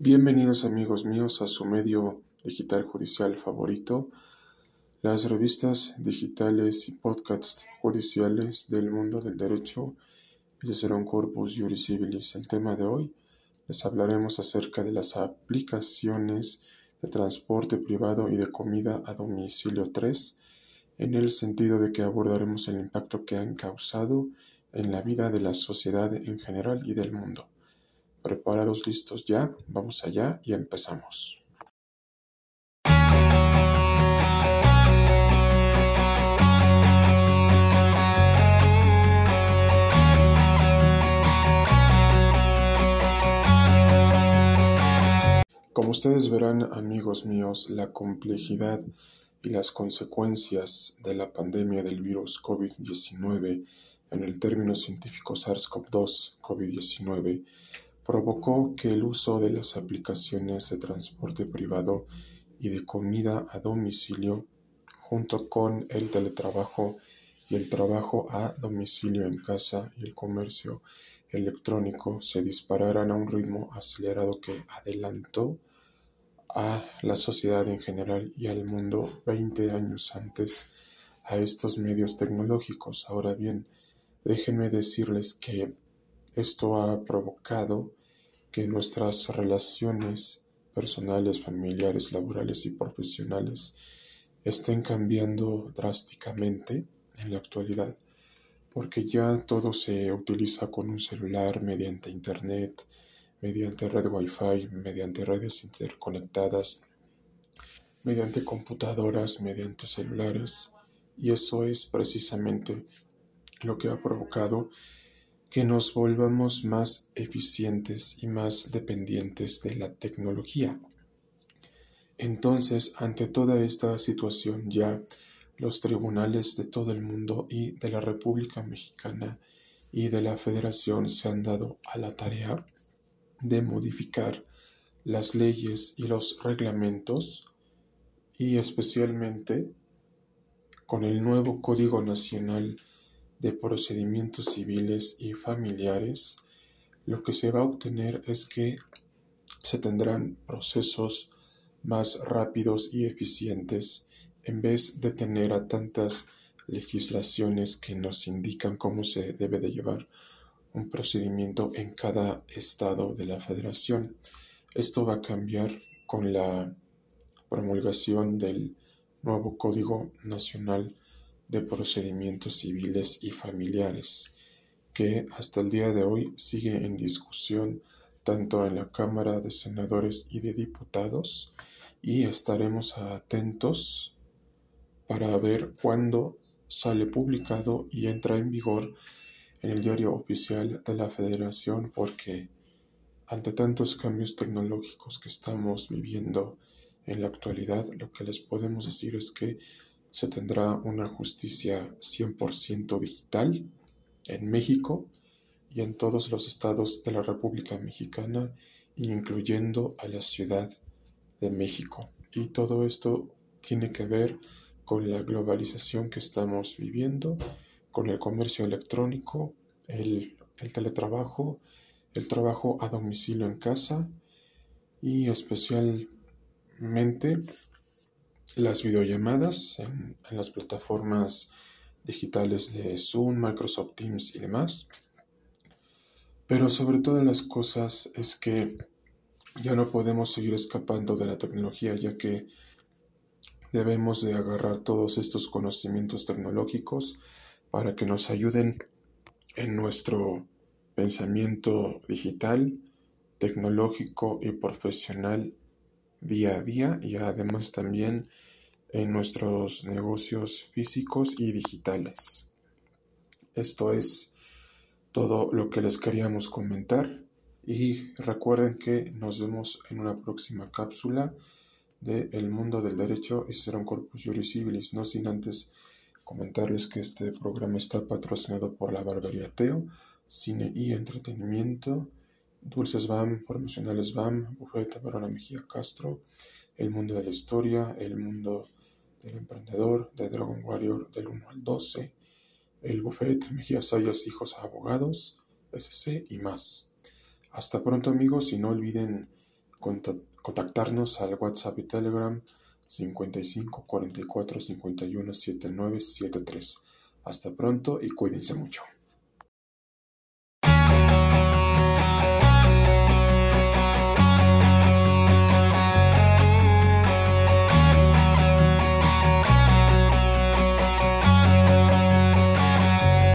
Bienvenidos amigos míos a su medio digital judicial favorito, las revistas digitales y podcasts judiciales del mundo del derecho y será un corpus juris civilis. El tema de hoy les hablaremos acerca de las aplicaciones de transporte privado y de comida a domicilio 3 en el sentido de que abordaremos el impacto que han causado en la vida de la sociedad en general y del mundo. ¿Preparados, listos ya? Vamos allá y empezamos. Como ustedes verán, amigos míos, la complejidad y las consecuencias de la pandemia del virus COVID-19, en el término científico SARS-CoV-2 COVID-19, provocó que el uso de las aplicaciones de transporte privado y de comida a domicilio, junto con el teletrabajo y el trabajo a domicilio en casa y el comercio electrónico, se dispararan a un ritmo acelerado que adelantó a la sociedad en general y al mundo 20 años antes a estos medios tecnológicos. Ahora bien, déjenme decirles que esto ha provocado que nuestras relaciones personales, familiares, laborales y profesionales estén cambiando drásticamente en la actualidad, porque ya todo se utiliza con un celular mediante Internet, mediante red Wi-Fi, mediante redes interconectadas, mediante computadoras, mediante celulares, y eso es precisamente lo que ha provocado que nos volvamos más eficientes y más dependientes de la tecnología. Entonces, ante toda esta situación ya los tribunales de todo el mundo y de la República Mexicana y de la Federación se han dado a la tarea de modificar las leyes y los reglamentos y especialmente con el nuevo Código Nacional de procedimientos civiles y familiares, lo que se va a obtener es que se tendrán procesos más rápidos y eficientes en vez de tener a tantas legislaciones que nos indican cómo se debe de llevar un procedimiento en cada estado de la federación. Esto va a cambiar con la promulgación del nuevo Código Nacional de procedimientos civiles y familiares, que hasta el día de hoy sigue en discusión tanto en la Cámara de Senadores y de Diputados y estaremos atentos para ver cuándo sale publicado y entra en vigor en el diario oficial de la Federación porque ante tantos cambios tecnológicos que estamos viviendo en la actualidad, lo que les podemos decir es que se tendrá una justicia 100% digital en México y en todos los estados de la República Mexicana, incluyendo a la Ciudad de México. Y todo esto tiene que ver con la globalización que estamos viviendo, con el comercio electrónico, el, el teletrabajo, el trabajo a domicilio en casa y especialmente las videollamadas en, las plataformas digitales de Zoom, Microsoft Teams y demás. Pero sobre todas las cosas es que ya no podemos seguir escapando de la tecnología, ya que debemos de agarrar todos estos conocimientos tecnológicos para que nos ayuden en nuestro pensamiento digital, tecnológico y profesional día a día y además también en nuestros negocios físicos y digitales. Esto es todo lo que les queríamos comentar y recuerden que nos vemos en una próxima cápsula de El mundo del derecho y será un corpus juris civilis, no sin antes comentarles que este programa está patrocinado por la Barbería Teo, Cine y Entretenimiento, Dulces BAM, Promocionales BAM, Bufete Barona Mejía Castro, El mundo de la historia, El mundo del emprendedor, de Dragon Warrior del 1 al 12, el Buffet Mejía Sayas Hijos Abogados, SC y más. Hasta pronto amigos y no olviden contactarnos al WhatsApp y Telegram 55 44 51 79 73. Hasta pronto y cuídense mucho.